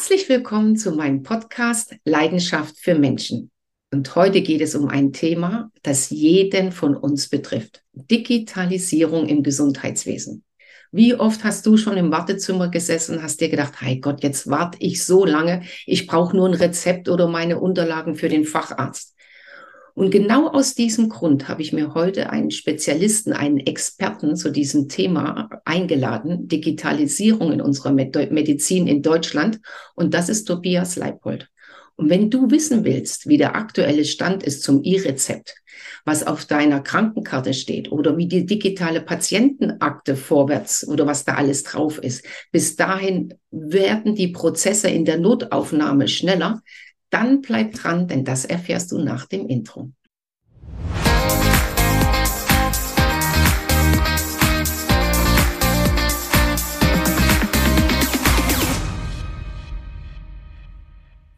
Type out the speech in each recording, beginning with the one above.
Herzlich willkommen zu meinem Podcast Leidenschaft für Menschen. Und heute geht es um ein Thema, das jeden von uns betrifft. Digitalisierung im Gesundheitswesen. Wie oft hast du schon im Wartezimmer gesessen und hast dir gedacht, hey Gott, jetzt warte ich so lange, ich brauche nur ein Rezept oder meine Unterlagen für den Facharzt. Und genau aus diesem Grund habe ich mir heute einen Spezialisten, einen Experten zu diesem Thema eingeladen, Digitalisierung in unserer Medizin in Deutschland. Und das ist Tobias Leipold. Und wenn du wissen willst, wie der aktuelle Stand ist zum E-Rezept, was auf deiner Krankenkarte steht oder wie die digitale Patientenakte vorwärts oder was da alles drauf ist, bis dahin werden die Prozesse in der Notaufnahme schneller, dann bleib dran, denn das erfährst du nach dem Intro.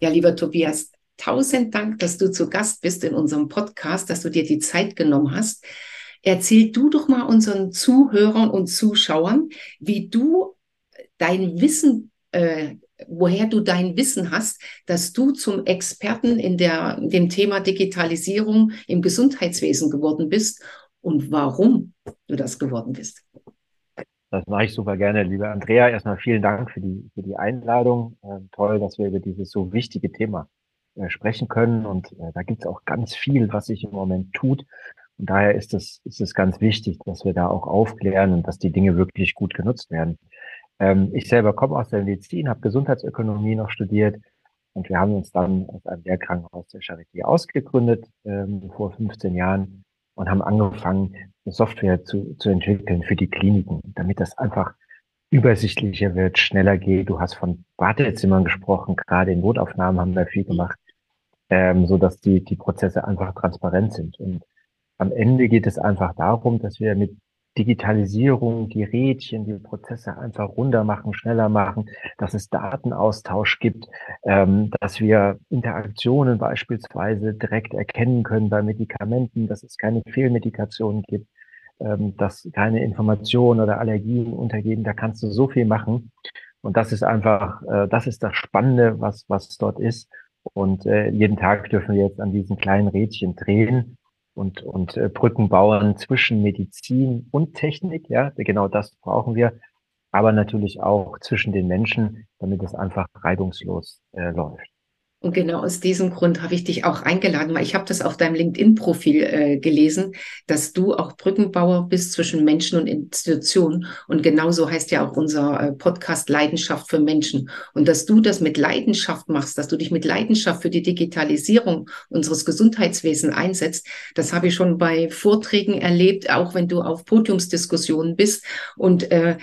Ja, lieber Tobias, tausend Dank, dass du zu Gast bist in unserem Podcast, dass du dir die Zeit genommen hast. Erzähl du doch mal unseren Zuhörern und Zuschauern, wie du dein Wissen äh, woher du dein Wissen hast, dass du zum Experten in der, dem Thema Digitalisierung im Gesundheitswesen geworden bist und warum du das geworden bist. Das mache ich super gerne, liebe Andrea. Erstmal vielen Dank für die, für die Einladung. Ähm, toll, dass wir über dieses so wichtige Thema äh, sprechen können. Und äh, da gibt es auch ganz viel, was sich im Moment tut. Und daher ist es, ist es ganz wichtig, dass wir da auch aufklären und dass die Dinge wirklich gut genutzt werden. Ähm, ich selber komme aus der Medizin, habe Gesundheitsökonomie noch studiert und wir haben uns dann aus einem Lehrkrankenhaus der Charité ausgegründet ähm, vor 15 Jahren und haben angefangen, Software zu, zu entwickeln für die Kliniken, damit das einfach übersichtlicher wird, schneller geht. Du hast von Wartezimmern gesprochen, gerade in Notaufnahmen haben wir viel gemacht, ähm, so dass die, die Prozesse einfach transparent sind. Und am Ende geht es einfach darum, dass wir mit Digitalisierung, die Rädchen, die Prozesse einfach runder machen, schneller machen, dass es Datenaustausch gibt, ähm, dass wir Interaktionen beispielsweise direkt erkennen können bei Medikamenten, dass es keine Fehlmedikationen gibt, ähm, dass keine Informationen oder Allergien untergehen. Da kannst du so viel machen. Und das ist einfach, äh, das ist das Spannende, was, was dort ist. Und äh, jeden Tag dürfen wir jetzt an diesen kleinen Rädchen drehen und, und äh, Brücken bauen zwischen Medizin und Technik. Ja, genau das brauchen wir. Aber natürlich auch zwischen den Menschen, damit es einfach reibungslos äh, läuft. Und genau aus diesem Grund habe ich dich auch eingeladen, weil ich habe das auf deinem LinkedIn-Profil äh, gelesen, dass du auch Brückenbauer bist zwischen Menschen und Institutionen. Und genauso heißt ja auch unser äh, Podcast Leidenschaft für Menschen. Und dass du das mit Leidenschaft machst, dass du dich mit Leidenschaft für die Digitalisierung unseres Gesundheitswesens einsetzt, das habe ich schon bei Vorträgen erlebt, auch wenn du auf Podiumsdiskussionen bist. Und äh,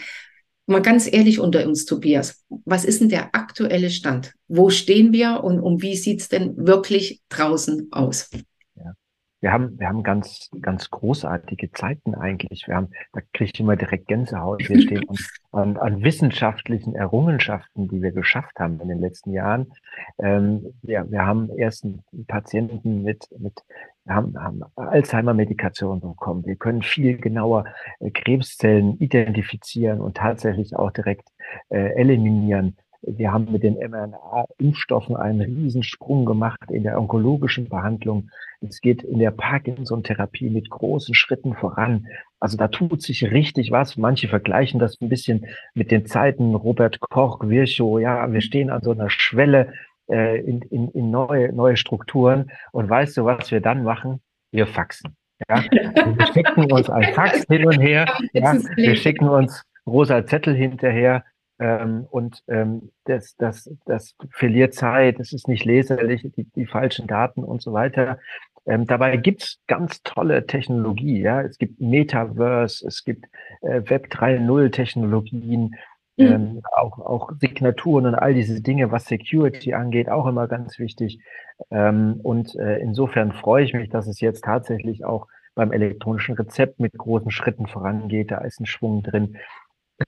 Mal ganz ehrlich unter uns, Tobias, was ist denn der aktuelle Stand? Wo stehen wir und um wie sieht's denn wirklich draußen aus? Ja. Wir haben, wir haben ganz, ganz großartige Zeiten eigentlich. Wir haben, da kriege ich immer direkt Gänsehaut. Wir stehen an, an, wissenschaftlichen Errungenschaften, die wir geschafft haben in den letzten Jahren. Ähm, wir, wir haben erst einen Patienten mit, mit haben, haben Alzheimer-Medikation bekommen. Wir können viel genauer äh, Krebszellen identifizieren und tatsächlich auch direkt äh, eliminieren. Wir haben mit den mRNA-Impfstoffen einen Riesensprung gemacht in der onkologischen Behandlung. Es geht in der Parkinson-Therapie mit großen Schritten voran. Also da tut sich richtig was. Manche vergleichen das ein bisschen mit den Zeiten Robert Koch, Virchow. Ja, wir stehen an so einer Schwelle äh, in, in, in neue, neue Strukturen. Und weißt du, was wir dann machen? Wir faxen. Ja? Wir schicken uns ein Fax hin und her. Ja? Wir schicken uns rosa Zettel hinterher. Ähm, und ähm, das, das, das verliert Zeit, es ist nicht leserlich, die, die falschen Daten und so weiter. Ähm, dabei gibt's ganz tolle Technologie. Ja? Es gibt Metaverse, es gibt äh, Web 3.0 Technologien, mhm. ähm, auch, auch Signaturen und all diese Dinge, was Security angeht, auch immer ganz wichtig. Ähm, und äh, insofern freue ich mich, dass es jetzt tatsächlich auch beim elektronischen Rezept mit großen Schritten vorangeht. Da ist ein Schwung drin.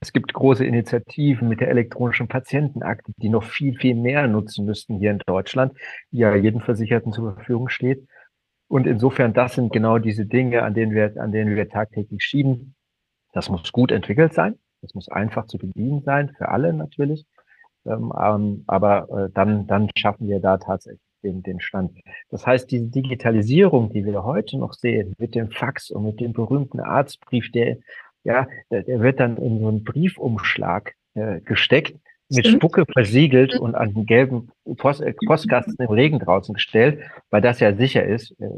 Es gibt große Initiativen mit der elektronischen Patientenakte, die noch viel, viel mehr nutzen müssten hier in Deutschland, die ja jedem Versicherten zur Verfügung steht. Und insofern, das sind genau diese Dinge, an denen wir, an denen wir tagtäglich schieben. Das muss gut entwickelt sein. Das muss einfach zu bedienen sein, für alle natürlich. Ähm, ähm, aber äh, dann, dann schaffen wir da tatsächlich den, den Stand. Das heißt, diese Digitalisierung, die wir heute noch sehen, mit dem Fax und mit dem berühmten Arztbrief, der, ja, der, der wird dann in so einen Briefumschlag äh, gesteckt, mit Stimmt. Spucke versiegelt und an den gelben Post, äh, Postkasten im Regen draußen gestellt, weil das ja sicher ist. Äh,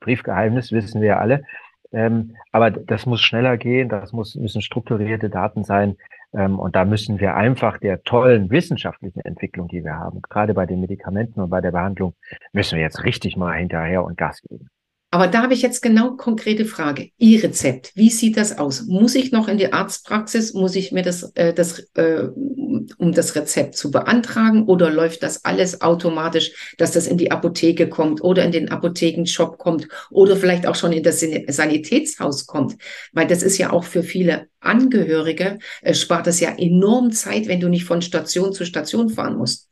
Briefgeheimnis wissen wir ja alle. Ähm, aber das muss schneller gehen, das muss, müssen strukturierte Daten sein. Ähm, und da müssen wir einfach der tollen wissenschaftlichen Entwicklung, die wir haben, gerade bei den Medikamenten und bei der Behandlung, müssen wir jetzt richtig mal hinterher und Gas geben. Aber da habe ich jetzt genau konkrete Frage. Ihr-Rezept, wie sieht das aus? Muss ich noch in die Arztpraxis? Muss ich mir das, äh, das äh, um das Rezept zu beantragen oder läuft das alles automatisch, dass das in die Apotheke kommt oder in den Apothekenshop kommt oder vielleicht auch schon in das Sanitätshaus kommt? Weil das ist ja auch für viele Angehörige, äh, spart es ja enorm Zeit, wenn du nicht von Station zu Station fahren musst.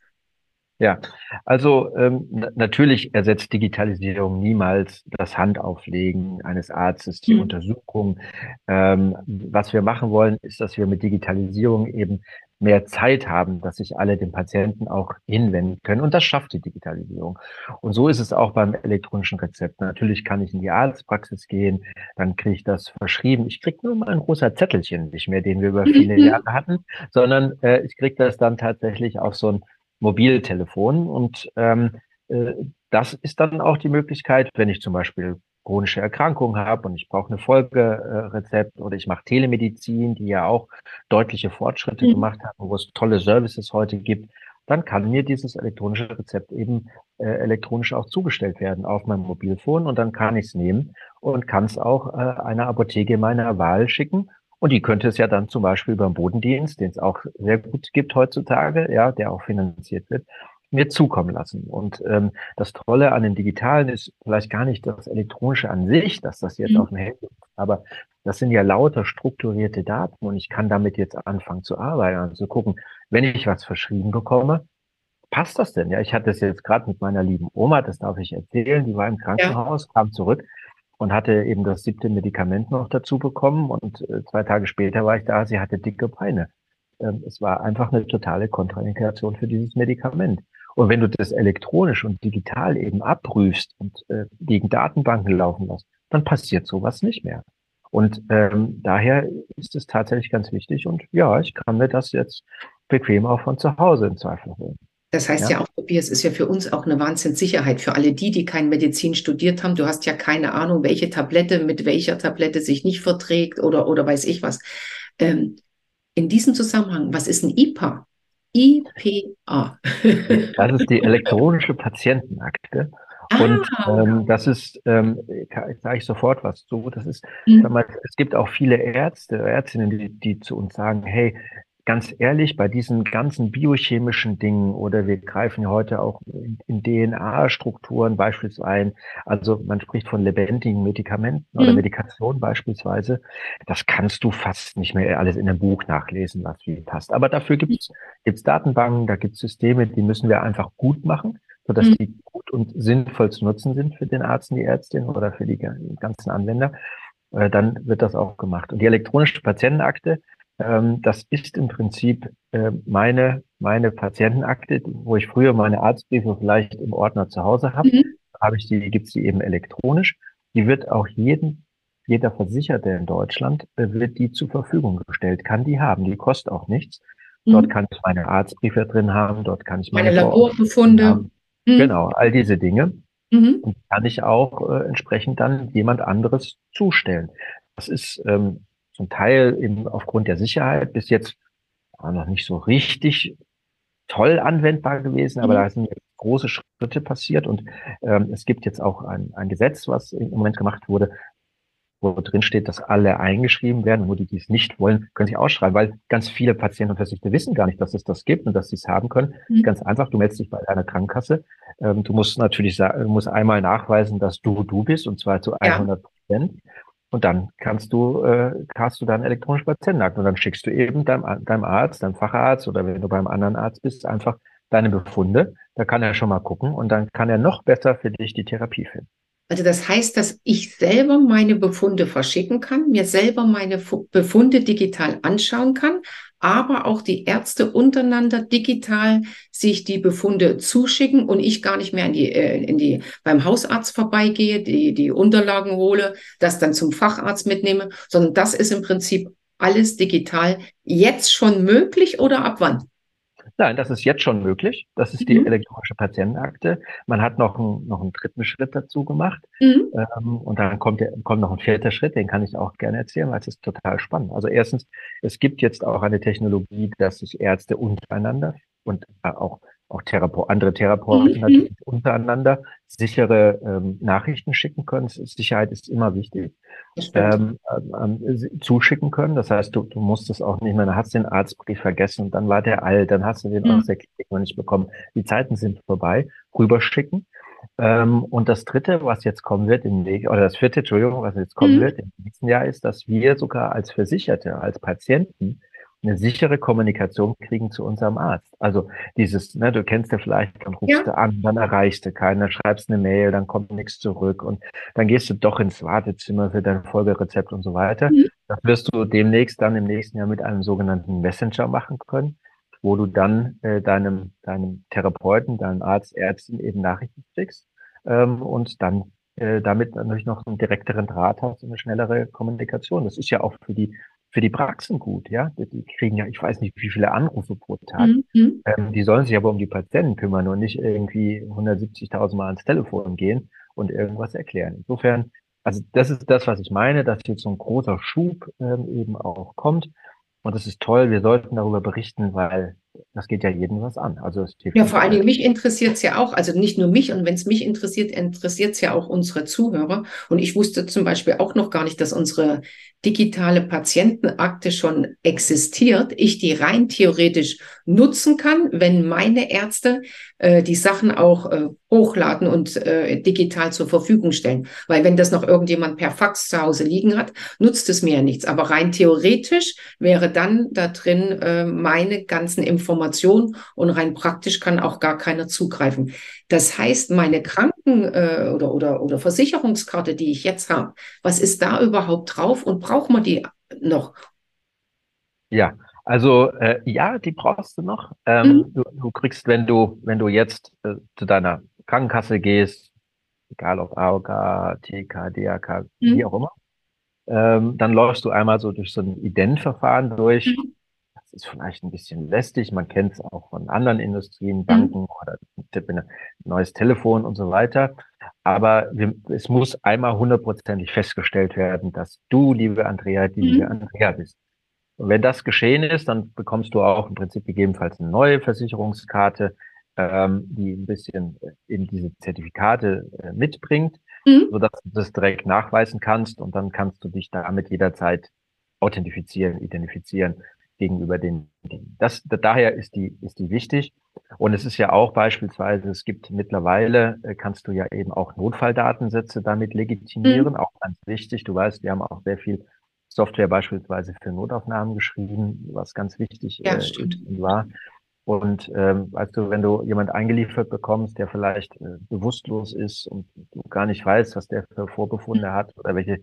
Ja, also ähm, natürlich ersetzt Digitalisierung niemals das Handauflegen eines Arztes, die mhm. Untersuchung. Ähm, was wir machen wollen, ist, dass wir mit Digitalisierung eben mehr Zeit haben, dass sich alle dem Patienten auch hinwenden können. Und das schafft die Digitalisierung. Und so ist es auch beim elektronischen Rezept. Natürlich kann ich in die Arztpraxis gehen, dann kriege ich das verschrieben. Ich kriege nur mal ein großer Zettelchen, nicht mehr, den wir über viele mhm. Jahre hatten, sondern äh, ich kriege das dann tatsächlich auf so ein Mobiltelefon. Und ähm, äh, das ist dann auch die Möglichkeit, wenn ich zum Beispiel chronische Erkrankungen habe und ich brauche eine Folgerezept oder ich mache Telemedizin, die ja auch deutliche Fortschritte mhm. gemacht hat, wo es tolle Services heute gibt, dann kann mir dieses elektronische Rezept eben äh, elektronisch auch zugestellt werden auf meinem Mobilfon und dann kann ich es nehmen und kann es auch äh, einer Apotheke meiner Wahl schicken und die könnte es ja dann zum Beispiel den Bodendienst, den es auch sehr gut gibt heutzutage, ja, der auch finanziert wird, mir zukommen lassen. Und ähm, das Tolle an dem Digitalen ist vielleicht gar nicht das Elektronische an sich, dass das jetzt mhm. auf dem Handy ist, aber das sind ja lauter strukturierte Daten und ich kann damit jetzt anfangen zu arbeiten, also zu gucken, wenn ich was verschrieben bekomme, passt das denn? Ja, ich hatte es jetzt gerade mit meiner lieben Oma, das darf ich erzählen, die war im Krankenhaus, ja. kam zurück und hatte eben das siebte Medikament noch dazu bekommen. Und äh, zwei Tage später war ich da, sie hatte dicke Beine. Ähm, es war einfach eine totale Kontraindikation für dieses Medikament. Und wenn du das elektronisch und digital eben abprüfst und äh, gegen Datenbanken laufen lässt, dann passiert sowas nicht mehr. Und ähm, daher ist es tatsächlich ganz wichtig. Und ja, ich kann mir das jetzt bequem auch von zu Hause im Zweifel holen. Das heißt ja. ja auch, Tobias, ist ja für uns auch eine Wahnsinnssicherheit. Für alle die, die kein Medizin studiert haben, du hast ja keine Ahnung, welche Tablette mit welcher Tablette sich nicht verträgt oder, oder weiß ich was. Ähm, in diesem Zusammenhang, was ist ein IPA? IPA. das ist die elektronische Patientenakte. Ah, und ähm, das ist, ähm, sage ich sofort was zu. Das ist, mhm. mal, es gibt auch viele Ärzte, Ärztinnen, die, die zu uns sagen, hey, ganz ehrlich, bei diesen ganzen biochemischen Dingen oder wir greifen ja heute auch in, in DNA-Strukturen beispielsweise ein, also man spricht von lebendigen Medikamenten mhm. oder Medikation beispielsweise, das kannst du fast nicht mehr alles in einem Buch nachlesen, was wie passt. Aber dafür gibt es gibt's Datenbanken, da gibt es Systeme, die müssen wir einfach gut machen, sodass mhm. die gut und sinnvoll zu nutzen sind für den Arzt und die Ärztin oder für die ganzen Anwender. Äh, dann wird das auch gemacht. Und die elektronische Patientenakte, das ist im Prinzip äh, meine, meine Patientenakte, wo ich früher meine Arztbriefe vielleicht im Ordner zu Hause habe. Mhm. Habe ich die, gibt's die eben elektronisch. Die wird auch jeden, jeder Versicherte in Deutschland äh, wird die zur Verfügung gestellt, kann die haben. Die kostet auch nichts. Mhm. Dort kann ich meine Arztbriefe drin haben, dort kann ich meine, meine Laborbefunde. Mhm. Genau, all diese Dinge. Mhm. Und kann ich auch äh, entsprechend dann jemand anderes zustellen. Das ist ähm, zum Teil eben aufgrund der Sicherheit bis jetzt noch nicht so richtig toll anwendbar gewesen, aber mhm. da sind große Schritte passiert und ähm, es gibt jetzt auch ein, ein Gesetz, was im Moment gemacht wurde, wo drin steht, dass alle eingeschrieben werden und wo die dies nicht wollen, können sich ausschreiben, weil ganz viele Patienten und Versicherte wissen gar nicht, dass es das gibt und dass sie es haben können. Mhm. Ganz einfach, du meldest dich bei deiner Krankenkasse. Ähm, du musst natürlich musst einmal nachweisen, dass du du bist und zwar zu 100 Prozent. Ja. Und dann kannst du, äh, hast du dann elektronisch Patientenakt und dann schickst du eben deinem, deinem Arzt, deinem Facharzt oder wenn du beim anderen Arzt bist, einfach deine Befunde. Da kann er schon mal gucken und dann kann er noch besser für dich die Therapie finden. Also das heißt, dass ich selber meine Befunde verschicken kann, mir selber meine Befunde digital anschauen kann, aber auch die Ärzte untereinander digital sich die Befunde zuschicken und ich gar nicht mehr in die, äh, in die beim Hausarzt vorbeigehe, die, die Unterlagen hole, das dann zum Facharzt mitnehme, sondern das ist im Prinzip alles digital jetzt schon möglich oder ab wann? Nein, das ist jetzt schon möglich. Das ist die mhm. elektronische Patientenakte. Man hat noch, ein, noch einen dritten Schritt dazu gemacht. Mhm. Ähm, und dann kommt, der, kommt noch ein vierter Schritt, den kann ich auch gerne erzählen, weil es ist total spannend. Also erstens, es gibt jetzt auch eine Technologie, dass sich Ärzte untereinander und äh, auch auch Therape andere Therapeuten mhm. natürlich untereinander sichere ähm, Nachrichten schicken können. Sicherheit ist immer wichtig. Ähm, ähm, zuschicken können. Das heißt, du, du musst es auch nicht mehr, dann hast du den Arztbrief vergessen und dann war der alt, dann hast du den mhm. aus der Klinik noch nicht bekommen. Die Zeiten sind vorbei. Rüberschicken. Ähm, und das dritte, was jetzt kommen wird im Weg, oder das vierte, Entschuldigung, was jetzt kommen mhm. wird im nächsten Jahr, ist, dass wir sogar als Versicherte, als Patienten eine sichere Kommunikation kriegen zu unserem Arzt. Also dieses, ne, du kennst ja vielleicht, dann rufst ja. du an, dann erreichst du keinen, dann schreibst eine Mail, dann kommt nichts zurück und dann gehst du doch ins Wartezimmer für dein Folgerezept und so weiter. Mhm. Das wirst du demnächst dann im nächsten Jahr mit einem sogenannten Messenger machen können, wo du dann äh, deinem, deinem Therapeuten, deinem Arzt, Ärztin eben Nachrichten schickst ähm, und dann äh, damit natürlich noch einen direkteren Draht hast und eine schnellere Kommunikation. Das ist ja auch für die für die Praxen gut, ja. Die kriegen ja, ich weiß nicht, wie viele Anrufe pro Tag. Mhm. Ähm, die sollen sich aber um die Patienten kümmern und nicht irgendwie 170.000 Mal ans Telefon gehen und irgendwas erklären. Insofern, also das ist das, was ich meine, dass jetzt so ein großer Schub ähm, eben auch kommt. Und das ist toll. Wir sollten darüber berichten, weil das geht ja jedem was an. Also ja, vor allen Dingen mich interessiert es ja auch, also nicht nur mich, und wenn es mich interessiert, interessiert es ja auch unsere Zuhörer. Und ich wusste zum Beispiel auch noch gar nicht, dass unsere digitale Patientenakte schon existiert, ich die rein theoretisch nutzen kann, wenn meine Ärzte äh, die Sachen auch äh, hochladen und äh, digital zur Verfügung stellen. Weil wenn das noch irgendjemand per Fax zu Hause liegen hat, nutzt es mir ja nichts. Aber rein theoretisch wäre dann da drin äh, meine ganzen Informationen und rein praktisch kann auch gar keiner zugreifen. Das heißt, meine Kranken- äh, oder, oder, oder Versicherungskarte, die ich jetzt habe, was ist da überhaupt drauf und braucht man die noch? Ja, also äh, ja, die brauchst du noch. Ähm, mhm. du, du, kriegst, wenn du, wenn du jetzt äh, zu deiner Krankenkasse gehst, egal ob AOK, TK, DAK, mhm. wie auch immer, ähm, dann läufst du einmal so durch so ein Identverfahren durch. Mhm ist vielleicht ein bisschen lästig. Man kennt es auch von anderen Industrien, mhm. Banken mhm. oder ein neues Telefon und so weiter. Aber wir, es muss einmal hundertprozentig festgestellt werden, dass du, liebe Andrea, die mhm. liebe Andrea bist. Und wenn das geschehen ist, dann bekommst du auch im Prinzip gegebenenfalls eine neue Versicherungskarte, ähm, die ein bisschen äh, eben diese Zertifikate äh, mitbringt, mhm. sodass du das direkt nachweisen kannst und dann kannst du dich damit jederzeit authentifizieren, identifizieren gegenüber den Dingen. Das, daher ist die, ist die wichtig. Und es ist ja auch beispielsweise, es gibt mittlerweile, äh, kannst du ja eben auch Notfalldatensätze damit legitimieren, mhm. auch ganz wichtig. Du weißt, wir haben auch sehr viel Software beispielsweise für Notaufnahmen geschrieben, was ganz wichtig ja, äh, war. Und ähm, weißt du, wenn du jemand eingeliefert bekommst, der vielleicht äh, bewusstlos ist und du gar nicht weißt, was der für Vorbefunde mhm. hat oder welche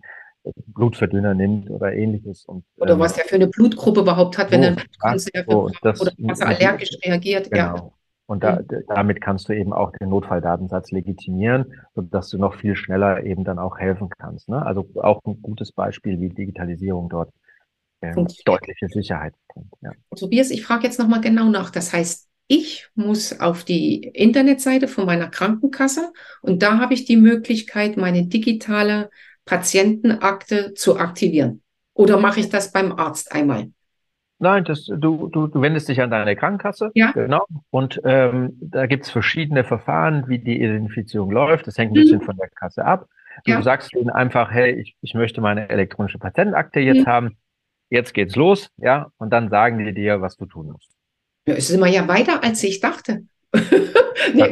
Blutverdünner nimmt oder ähnliches. Und, oder ähm, was er für eine Blutgruppe überhaupt hat, wenn er das, oder was er allergisch reagiert. Genau. Ja. Und da, damit kannst du eben auch den Notfalldatensatz legitimieren, sodass du noch viel schneller eben dann auch helfen kannst. Ne? Also auch ein gutes Beispiel, wie Digitalisierung dort ähm, deutliche Sicherheit bringt. Ja. Tobias, ich frage jetzt nochmal genau nach. Das heißt, ich muss auf die Internetseite von meiner Krankenkasse und da habe ich die Möglichkeit, meine digitale Patientenakte zu aktivieren? Oder mache ich das beim Arzt einmal? Nein, das, du, du, du wendest dich an deine Krankenkasse. Ja. Genau. Und ähm, da gibt's verschiedene Verfahren, wie die Identifizierung läuft. Das hängt ein mhm. bisschen von der Kasse ab. Du ja. sagst ihnen einfach, hey, ich, ich möchte meine elektronische Patientenakte jetzt mhm. haben. Jetzt geht's los, ja. Und dann sagen die dir, was du tun musst. Ja, es ist immer ja weiter, als ich dachte. nee, Na,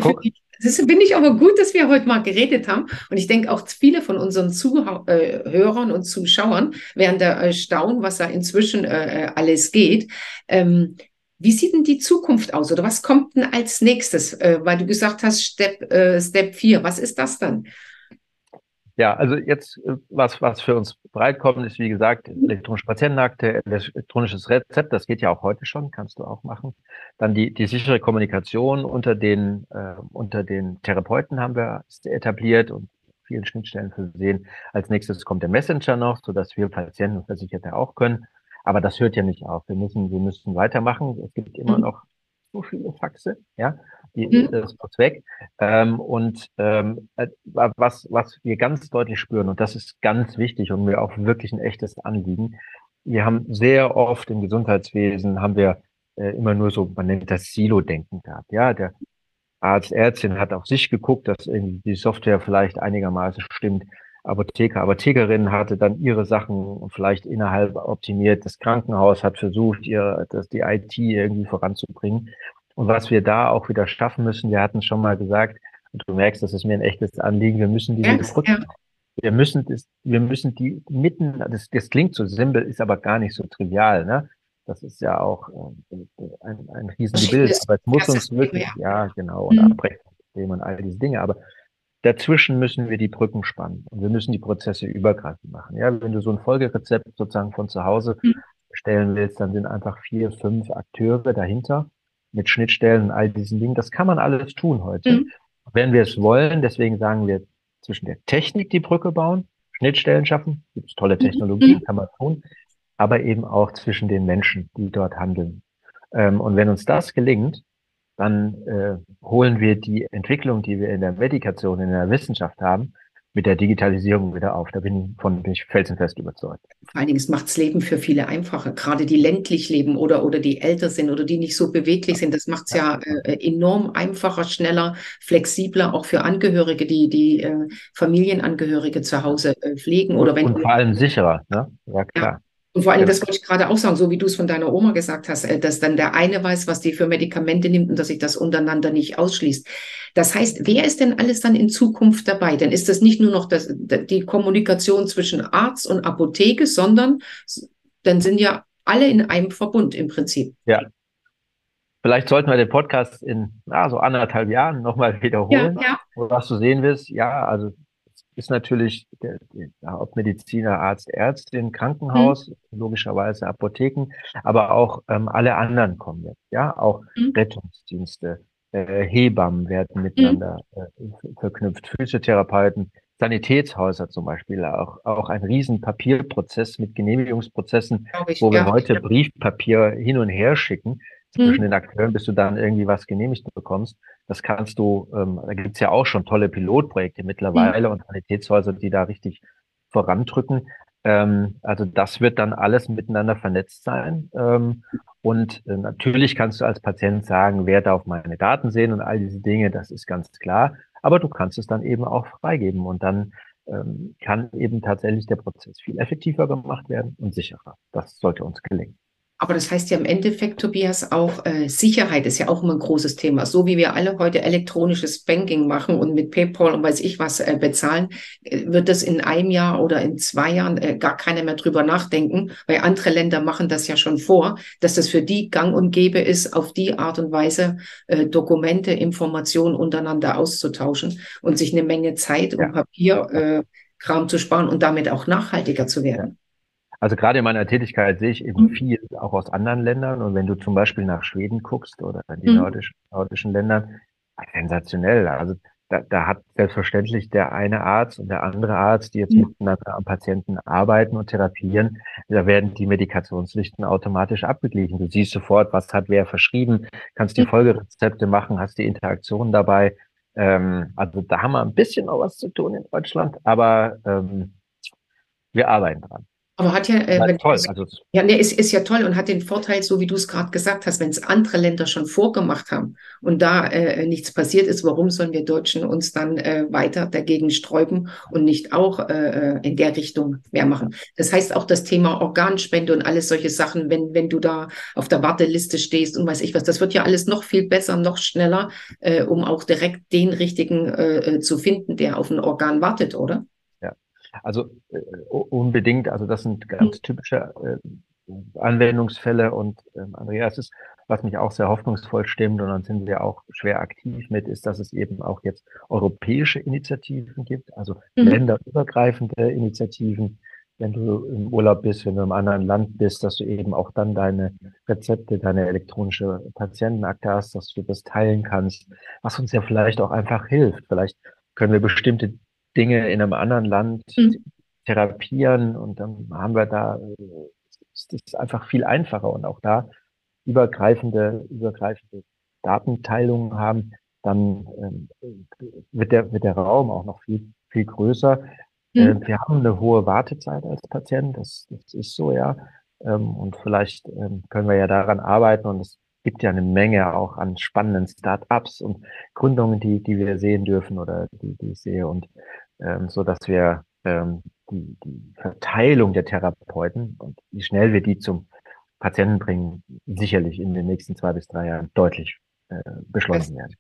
das finde ich aber gut, dass wir heute mal geredet haben. Und ich denke auch viele von unseren Zuhörern und Zuschauern werden da äh, staunen, was da inzwischen äh, äh, alles geht. Ähm, wie sieht denn die Zukunft aus oder was kommt denn als nächstes? Äh, weil du gesagt hast, Step, äh, Step 4, was ist das dann? Ja, also jetzt, äh, was, was für uns breitkommt, ist wie gesagt elektronische Patientenakte, elektronisches Rezept, das geht ja auch heute schon, kannst du auch machen. Dann die, die sichere Kommunikation unter den, äh, unter den Therapeuten haben wir etabliert und vielen Schnittstellen versehen. Als nächstes kommt der Messenger noch, so dass wir Patienten und Versicherte auch können. Aber das hört ja nicht auf. Wir müssen, wir müssen weitermachen. Es gibt immer mhm. noch so viele Faxe, ja, mhm. das muss weg. Ähm, und ähm, äh, was, was wir ganz deutlich spüren, und das ist ganz wichtig und mir auch wirklich ein echtes Anliegen, wir haben sehr oft im Gesundheitswesen haben wir äh, immer nur so, man nennt das Silo-Denken gehabt. Ja, der Arzt, Ärztin hat auf sich geguckt, dass die Software vielleicht einigermaßen stimmt. Apotheker, Apothekerin hatte dann ihre Sachen vielleicht innerhalb optimiert. Das Krankenhaus hat versucht, ihr, das, die IT irgendwie voranzubringen. Und was wir da auch wieder schaffen müssen, wir hatten schon mal gesagt, und du merkst, das ist mir ein echtes Anliegen, wir müssen diese yes, Brücken, ja. wir müssen das, wir müssen die mitten, das, das klingt so simpel, ist aber gar nicht so trivial, ne? Das ist ja auch äh, ein, ein Riesenbild, aber es muss uns wirklich, ja, ja genau, und mhm. Abrechnungssystem und all diese Dinge, aber Dazwischen müssen wir die Brücken spannen und wir müssen die Prozesse übergreifend machen. Ja, wenn du so ein Folgerezept sozusagen von zu Hause mhm. stellen willst, dann sind einfach vier, fünf Akteure dahinter mit Schnittstellen und all diesen Dingen. Das kann man alles tun heute. Mhm. Wenn wir es wollen, deswegen sagen wir zwischen der Technik die Brücke bauen, Schnittstellen schaffen, gibt es tolle Technologien, mhm. kann man tun, aber eben auch zwischen den Menschen, die dort handeln. Ähm, und wenn uns das gelingt, dann äh, holen wir die Entwicklung, die wir in der Medikation, in der Wissenschaft haben, mit der Digitalisierung wieder auf. Da bin ich von bin ich felsenfest überzeugt. Vor allen Dingen, es macht das Leben für viele einfacher. Gerade die ländlich leben oder, oder die älter sind oder die nicht so beweglich sind. Das macht es ja, ja äh, enorm einfacher, schneller, flexibler, auch für Angehörige, die die äh, Familienangehörige zu Hause äh, pflegen. Oder wenn und vor allem sicherer, ne? Ja, klar. Ja. Und vor allem, das wollte ich gerade auch sagen, so wie du es von deiner Oma gesagt hast, äh, dass dann der eine weiß, was die für Medikamente nimmt und dass sich das untereinander nicht ausschließt. Das heißt, wer ist denn alles dann in Zukunft dabei? Dann ist das nicht nur noch das, die Kommunikation zwischen Arzt und Apotheke, sondern dann sind ja alle in einem Verbund im Prinzip. Ja. Vielleicht sollten wir den Podcast in na, so anderthalb Jahren nochmal wiederholen, ja, ja. was du sehen willst. Ja, also ist natürlich der, der Hauptmediziner, Arzt, Ärztin, Krankenhaus, mhm. logischerweise Apotheken, aber auch ähm, alle anderen kommen jetzt, ja, auch mhm. Rettungsdienste, äh, Hebammen werden miteinander mhm. äh, verknüpft, Physiotherapeuten, Sanitätshäuser zum Beispiel, auch, auch ein riesen Papierprozess mit Genehmigungsprozessen, ich, wo wir ja, heute Briefpapier hin und her schicken zwischen mhm. den Akteuren, bis du dann irgendwie was genehmigt bekommst. Das kannst du, ähm, da gibt's ja auch schon tolle Pilotprojekte mittlerweile mhm. und Qualitätshäuser, die da richtig vorandrücken. Ähm, also das wird dann alles miteinander vernetzt sein. Ähm, und äh, natürlich kannst du als Patient sagen, wer darf meine Daten sehen und all diese Dinge, das ist ganz klar. Aber du kannst es dann eben auch freigeben und dann ähm, kann eben tatsächlich der Prozess viel effektiver gemacht werden und sicherer. Das sollte uns gelingen. Aber das heißt ja im Endeffekt, Tobias, auch äh, Sicherheit ist ja auch immer ein großes Thema. So wie wir alle heute elektronisches Banking machen und mit PayPal und weiß ich was äh, bezahlen, äh, wird das in einem Jahr oder in zwei Jahren äh, gar keiner mehr drüber nachdenken, weil andere Länder machen das ja schon vor, dass das für die gang und gäbe ist, auf die Art und Weise äh, Dokumente, Informationen untereinander auszutauschen und sich eine Menge Zeit ja. und Papierkram äh, zu sparen und damit auch nachhaltiger zu werden. Also gerade in meiner Tätigkeit sehe ich eben mhm. viel auch aus anderen Ländern. Und wenn du zum Beispiel nach Schweden guckst oder in die mhm. nordischen, nordischen Ländern, sensationell. Also da, da hat selbstverständlich der eine Arzt und der andere Arzt, die jetzt mhm. miteinander am Patienten arbeiten und therapieren, da werden die Medikationslisten automatisch abgeglichen. Du siehst sofort, was hat wer verschrieben, kannst die mhm. Folgerezepte machen, hast die Interaktion dabei. Ähm, also da haben wir ein bisschen noch was zu tun in Deutschland, aber ähm, wir arbeiten dran. Aber hat ja, äh, wenn, toll. Also, ja, ne, ist, ist ja toll und hat den Vorteil, so wie du es gerade gesagt hast, wenn es andere Länder schon vorgemacht haben und da äh, nichts passiert ist, warum sollen wir Deutschen uns dann äh, weiter dagegen sträuben und nicht auch äh, in der Richtung mehr machen? Das heißt auch das Thema Organspende und alles solche Sachen, wenn, wenn du da auf der Warteliste stehst und weiß ich was, das wird ja alles noch viel besser, noch schneller, äh, um auch direkt den richtigen äh, äh zu finden, der auf ein Organ wartet, oder? Also äh, unbedingt, also das sind ganz typische äh, Anwendungsfälle und ähm, Andreas ist was mich auch sehr hoffnungsvoll stimmt, und dann sind wir auch schwer aktiv mit, ist, dass es eben auch jetzt europäische Initiativen gibt, also mhm. länderübergreifende Initiativen, wenn du im Urlaub bist, wenn du im anderen Land bist, dass du eben auch dann deine Rezepte, deine elektronische Patientenakte hast, dass du das teilen kannst, was uns ja vielleicht auch einfach hilft. Vielleicht können wir bestimmte Dinge in einem anderen Land mhm. therapieren und dann haben wir da, ist das einfach viel einfacher und auch da übergreifende, übergreifende Datenteilungen haben, dann ähm, wird der, wird der Raum auch noch viel, viel größer. Mhm. wir haben eine hohe Wartezeit als Patient, das, das ist so, ja. Ähm, und vielleicht ähm, können wir ja daran arbeiten und es gibt ja eine Menge auch an spannenden Start-ups und Gründungen, die, die wir sehen dürfen oder die, die ich sehe und ähm, so, dass wir ähm, die, die Verteilung der Therapeuten und wie schnell wir die zum Patienten bringen, sicherlich in den nächsten zwei bis drei Jahren deutlich äh, beschlossen werden.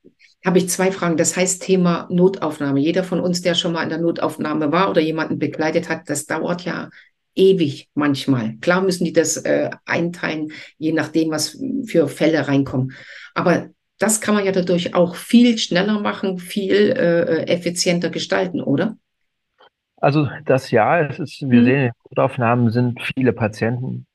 Habe ich zwei Fragen. Das heißt Thema Notaufnahme. Jeder von uns, der schon mal in der Notaufnahme war oder jemanden begleitet hat, das dauert ja ewig manchmal. Klar müssen die das äh, einteilen, je nachdem, was für Fälle reinkommen. Aber das kann man ja dadurch auch viel schneller machen, viel äh, effizienter gestalten, oder? Also das ja, es ist, wir hm. sehen, in Notaufnahmen sind viele Patienten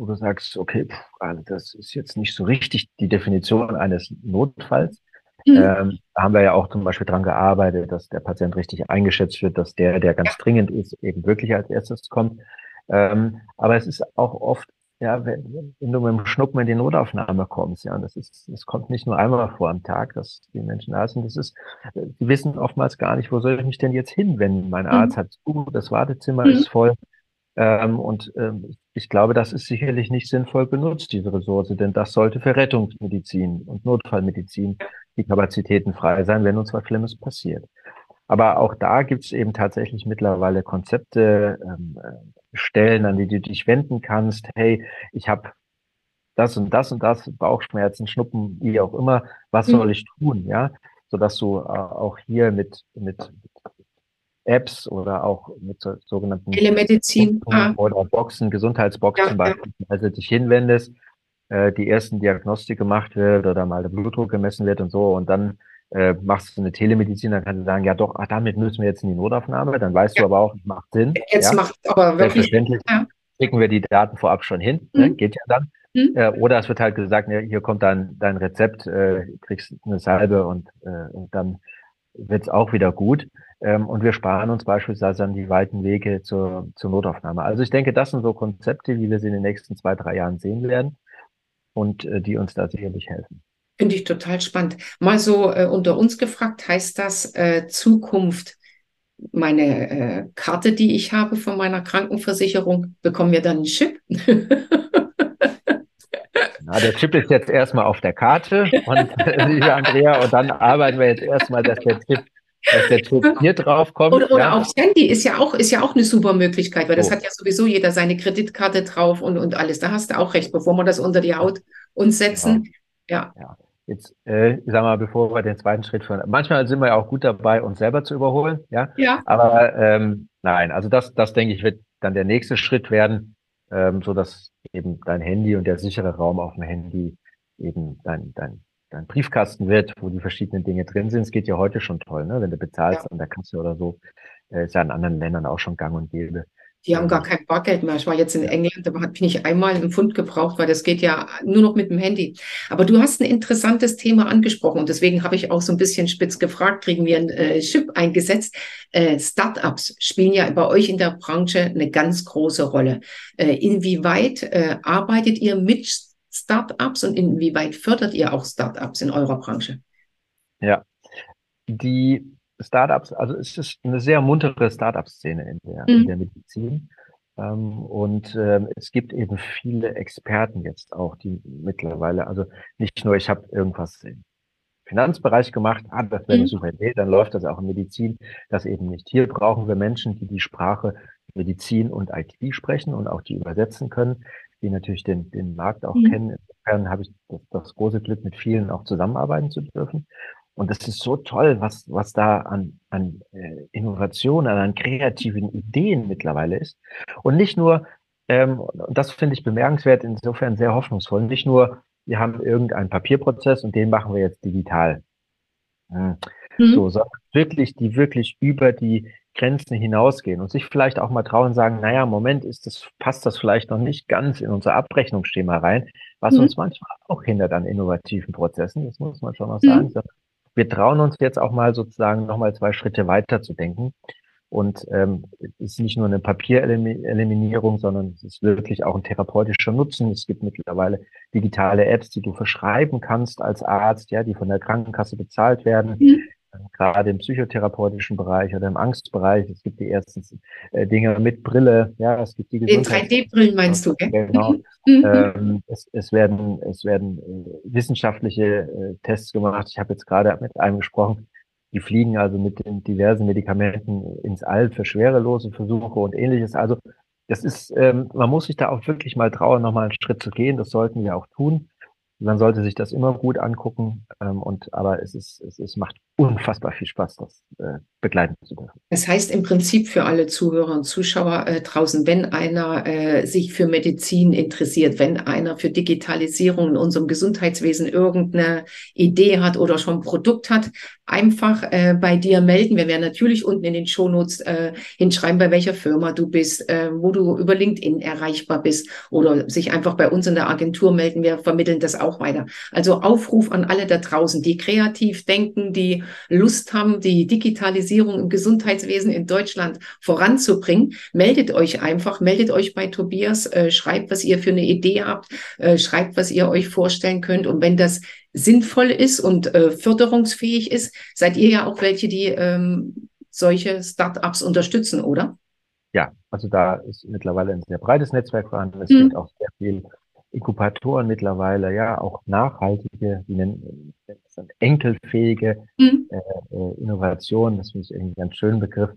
wo du sagst, okay, pff, also das ist jetzt nicht so richtig die Definition eines Notfalls. Mhm. Ähm, da haben wir ja auch zum Beispiel dran gearbeitet, dass der Patient richtig eingeschätzt wird, dass der, der ganz dringend ist, eben wirklich als erstes kommt. Ähm, aber es ist auch oft, ja, wenn, wenn du mit dem Schnuppen in die Notaufnahme kommst, ja, das ist, das kommt nicht nur einmal vor am Tag, dass die Menschen da sind. Das ist, die wissen oftmals gar nicht, wo soll ich mich denn jetzt hin, wenn mein mhm. Arzt mhm. hat zu, das Wartezimmer mhm. ist voll. Ähm, und ähm, ich glaube, das ist sicherlich nicht sinnvoll benutzt, diese Ressource, denn das sollte für Rettungsmedizin und Notfallmedizin die Kapazitäten frei sein, wenn uns was Schlimmes passiert. Aber auch da gibt es eben tatsächlich mittlerweile Konzepte, ähm, Stellen, an die du dich wenden kannst. Hey, ich habe das und das und das, Bauchschmerzen, Schnuppen, wie auch immer. Was mhm. soll ich tun? Ja, so dass du äh, auch hier mit mit Apps oder auch mit so, sogenannten Telemedizin ah. oder Boxen, Gesundheitsboxen ja, zum Beispiel, ja. also dich hinwendest, äh, die ersten Diagnostik gemacht wird oder mal der Blutdruck gemessen wird und so und dann äh, machst du eine Telemedizin, dann kannst du sagen, ja doch, ach, damit müssen wir jetzt in die Notaufnahme, dann weißt ja. du aber auch, es macht Sinn. Jetzt ja. macht aber wirklich Selbstverständlich ja. schicken wir die Daten vorab schon hin, ne? mhm. ne? geht ja dann. Mhm. Äh, oder es wird halt gesagt, ne, hier kommt dein, dein Rezept, äh, kriegst eine Salbe und, äh, und dann wird's auch wieder gut. Ähm, und wir sparen uns beispielsweise dann die weiten Wege zur, zur Notaufnahme. Also ich denke, das sind so Konzepte, wie wir sie in den nächsten zwei, drei Jahren sehen werden und äh, die uns da sicherlich helfen. Finde ich total spannend. Mal so äh, unter uns gefragt, heißt das äh, Zukunft, meine äh, Karte, die ich habe von meiner Krankenversicherung, bekommen wir dann einen Chip? Na, der Chip ist jetzt erstmal auf der Karte und liebe Andrea, und dann arbeiten wir jetzt erstmal, dass der Chip dass der Chip hier drauf kommt. Oder, oder ja. aufs Handy ist ja auch, ist ja auch eine super Möglichkeit, weil das hat ja sowieso jeder seine Kreditkarte drauf und, und alles. Da hast du auch recht, bevor wir das unter die Haut uns setzen. Ja. ja. Jetzt, äh, sag mal, bevor wir den zweiten Schritt führen. Manchmal sind wir ja auch gut dabei, uns selber zu überholen, ja. Ja. Aber ähm, nein, also das, das denke ich, wird dann der nächste Schritt werden, ähm, so dass eben dein Handy und der sichere Raum auf dem Handy eben dein, dein dein Briefkasten wird, wo die verschiedenen Dinge drin sind. Es geht ja heute schon toll, ne? wenn du bezahlst ja. an der Kasse oder so. Äh, ist ja in anderen Ländern auch schon gang und gäbe. Die haben gar kein Bargeld mehr. Ich war jetzt in England, da bin ich einmal einen Pfund gebraucht, weil das geht ja nur noch mit dem Handy. Aber du hast ein interessantes Thema angesprochen und deswegen habe ich auch so ein bisschen spitz gefragt, kriegen wir ein äh, Chip eingesetzt? Äh, Startups spielen ja bei euch in der Branche eine ganz große Rolle. Äh, inwieweit äh, arbeitet ihr mit Startups und inwieweit fördert ihr auch Startups in eurer Branche? Ja, die Startups, also es ist eine sehr muntere Startup-Szene in der, mhm. in der Medizin. Ähm, und ähm, es gibt eben viele Experten jetzt auch, die mittlerweile, also nicht nur, ich habe irgendwas im Finanzbereich gemacht, ah, das wäre eine mhm. super Idee, dann läuft das auch in Medizin, das eben nicht. Hier brauchen wir Menschen, die die Sprache Medizin und IT sprechen und auch die übersetzen können die natürlich den, den Markt auch mhm. kennen. Insofern habe ich das, das große Glück, mit vielen auch zusammenarbeiten zu dürfen. Und das ist so toll, was, was da an, an äh, Innovationen, an kreativen Ideen mittlerweile ist. Und nicht nur, ähm, und das finde ich bemerkenswert, insofern sehr hoffnungsvoll, nicht nur wir haben irgendeinen Papierprozess und den machen wir jetzt digital. Hm. Mhm. So, sondern wirklich, die wirklich über die Grenzen hinausgehen und sich vielleicht auch mal trauen und sagen, naja, Moment, ist das, passt das vielleicht noch nicht ganz in unser Abrechnungsschema rein, was mhm. uns manchmal auch hindert an innovativen Prozessen, das muss man schon mal sagen. Mhm. Wir trauen uns jetzt auch mal sozusagen nochmal zwei Schritte weiter zu denken. Und ähm, es ist nicht nur eine Papiereliminierung, sondern es ist wirklich auch ein therapeutischer Nutzen. Es gibt mittlerweile digitale Apps, die du verschreiben kannst als Arzt, ja, die von der Krankenkasse bezahlt werden. Mhm gerade im psychotherapeutischen Bereich oder im Angstbereich. Es gibt die ersten äh, Dinge mit Brille. Ja, es gibt die Den 3D-Brillen meinst du, gell? Genau. Mhm. ähm, es, es, werden, es werden äh, wissenschaftliche äh, Tests gemacht. Ich habe jetzt gerade mit einem gesprochen. Die fliegen also mit den diversen Medikamenten ins All für schwerelose Versuche und ähnliches. Also das ist, ähm, man muss sich da auch wirklich mal trauen, nochmal einen Schritt zu gehen. Das sollten wir auch tun. Man sollte sich das immer gut angucken. Ähm, und aber es ist, es, es macht unfassbar viel Spaß, das äh, begleiten zu dürfen. Das heißt im Prinzip für alle Zuhörer und Zuschauer äh, draußen, wenn einer äh, sich für Medizin interessiert, wenn einer für Digitalisierung in unserem Gesundheitswesen irgendeine Idee hat oder schon ein Produkt hat, einfach äh, bei dir melden. Wir werden natürlich unten in den Shownotes äh, hinschreiben, bei welcher Firma du bist, äh, wo du über LinkedIn erreichbar bist oder sich einfach bei uns in der Agentur melden. Wir vermitteln das auch weiter. Also Aufruf an alle da draußen, die kreativ denken, die Lust haben, die Digitalisierung im Gesundheitswesen in Deutschland voranzubringen, meldet euch einfach, meldet euch bei Tobias, äh, schreibt, was ihr für eine Idee habt, äh, schreibt, was ihr euch vorstellen könnt. Und wenn das sinnvoll ist und äh, förderungsfähig ist, seid ihr ja auch welche, die ähm, solche Startups unterstützen, oder? Ja, also da ist mittlerweile ein sehr breites Netzwerk vorhanden. Es mhm. gibt auch sehr viel Inkubatoren mittlerweile, ja, auch nachhaltige, wie nennen das dann, enkelfähige mhm. äh, äh, Innovationen. Das finde ich irgendwie einen ganz schönen Begriff.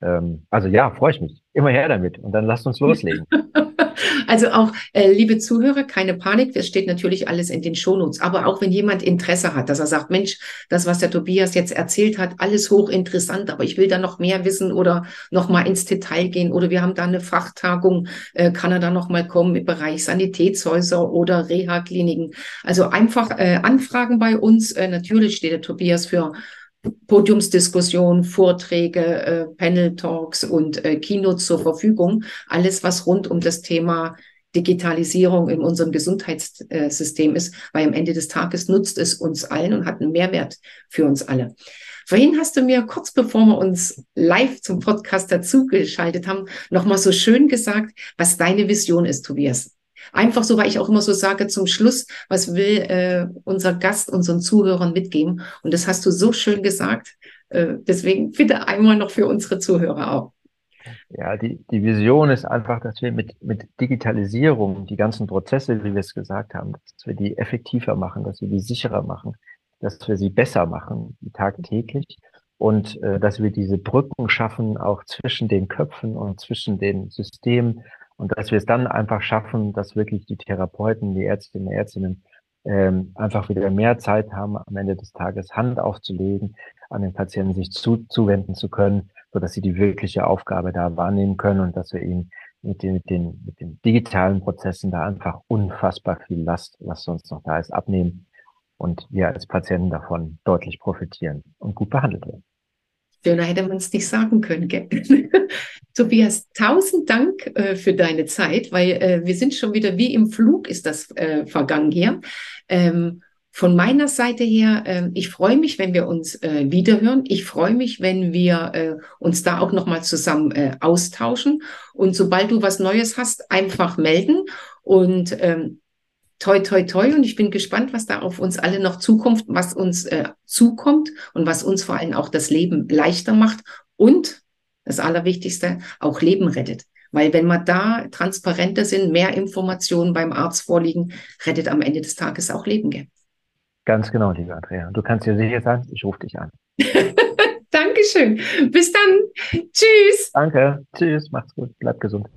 Ähm, also ja, freue ich mich. Immer her damit und dann lasst uns loslegen. Also auch, äh, liebe Zuhörer, keine Panik, das steht natürlich alles in den Shownotes. Aber auch wenn jemand Interesse hat, dass er sagt, Mensch, das, was der Tobias jetzt erzählt hat, alles hochinteressant, aber ich will da noch mehr wissen oder noch mal ins Detail gehen oder wir haben da eine Fachtagung, äh, kann er da noch mal kommen im Bereich Sanitätshäuser oder Reha-Kliniken. Also einfach äh, anfragen bei uns. Äh, natürlich steht der Tobias für Podiumsdiskussionen, Vorträge, äh, Panel-Talks und äh, Keynotes zur Verfügung. Alles, was rund um das Thema Digitalisierung in unserem Gesundheitssystem ist, weil am Ende des Tages nutzt es uns allen und hat einen Mehrwert für uns alle. Vorhin hast du mir kurz bevor wir uns live zum Podcast dazugeschaltet haben, nochmal so schön gesagt, was deine Vision ist, Tobias. Einfach so, weil ich auch immer so sage zum Schluss, was will äh, unser Gast unseren Zuhörern mitgeben? Und das hast du so schön gesagt. Äh, deswegen bitte einmal noch für unsere Zuhörer auch. Ja, die, die Vision ist einfach, dass wir mit, mit Digitalisierung die ganzen Prozesse, wie wir es gesagt haben, dass wir die effektiver machen, dass wir die sicherer machen, dass wir sie besser machen, tagtäglich und äh, dass wir diese Brücken schaffen, auch zwischen den Köpfen und zwischen den Systemen und dass wir es dann einfach schaffen, dass wirklich die Therapeuten, die Ärztinnen und Ärztinnen ähm, einfach wieder mehr Zeit haben, am Ende des Tages Hand aufzulegen, an den Patienten sich zu, zuwenden zu können, so dass sie die wirkliche Aufgabe da wahrnehmen können und dass wir ihnen mit den, mit den, mit den digitalen Prozessen da einfach unfassbar viel Last, was sonst noch da ist, abnehmen und wir als Patienten davon deutlich profitieren und gut behandelt werden. Schöner hätte man es nicht sagen können, gell? Tobias, tausend Dank äh, für deine Zeit, weil äh, wir sind schon wieder wie im Flug ist das äh, vergangen hier. Ähm, von meiner Seite her, äh, ich freue mich, wenn wir uns äh, wiederhören. Ich freue mich, wenn wir äh, uns da auch nochmal zusammen äh, austauschen. Und sobald du was Neues hast, einfach melden. Und ähm, toi, toi, toi. Und ich bin gespannt, was da auf uns alle noch zukommt, was uns äh, zukommt und was uns vor allem auch das Leben leichter macht und das Allerwichtigste, auch Leben rettet. Weil wenn wir da transparenter sind, mehr Informationen beim Arzt vorliegen, rettet am Ende des Tages auch Leben. Gell? Ganz genau, liebe Andrea. Du kannst dir sicher sein, ich rufe dich an. Dankeschön. Bis dann. Tschüss. Danke. Tschüss. Macht's gut. Bleib gesund.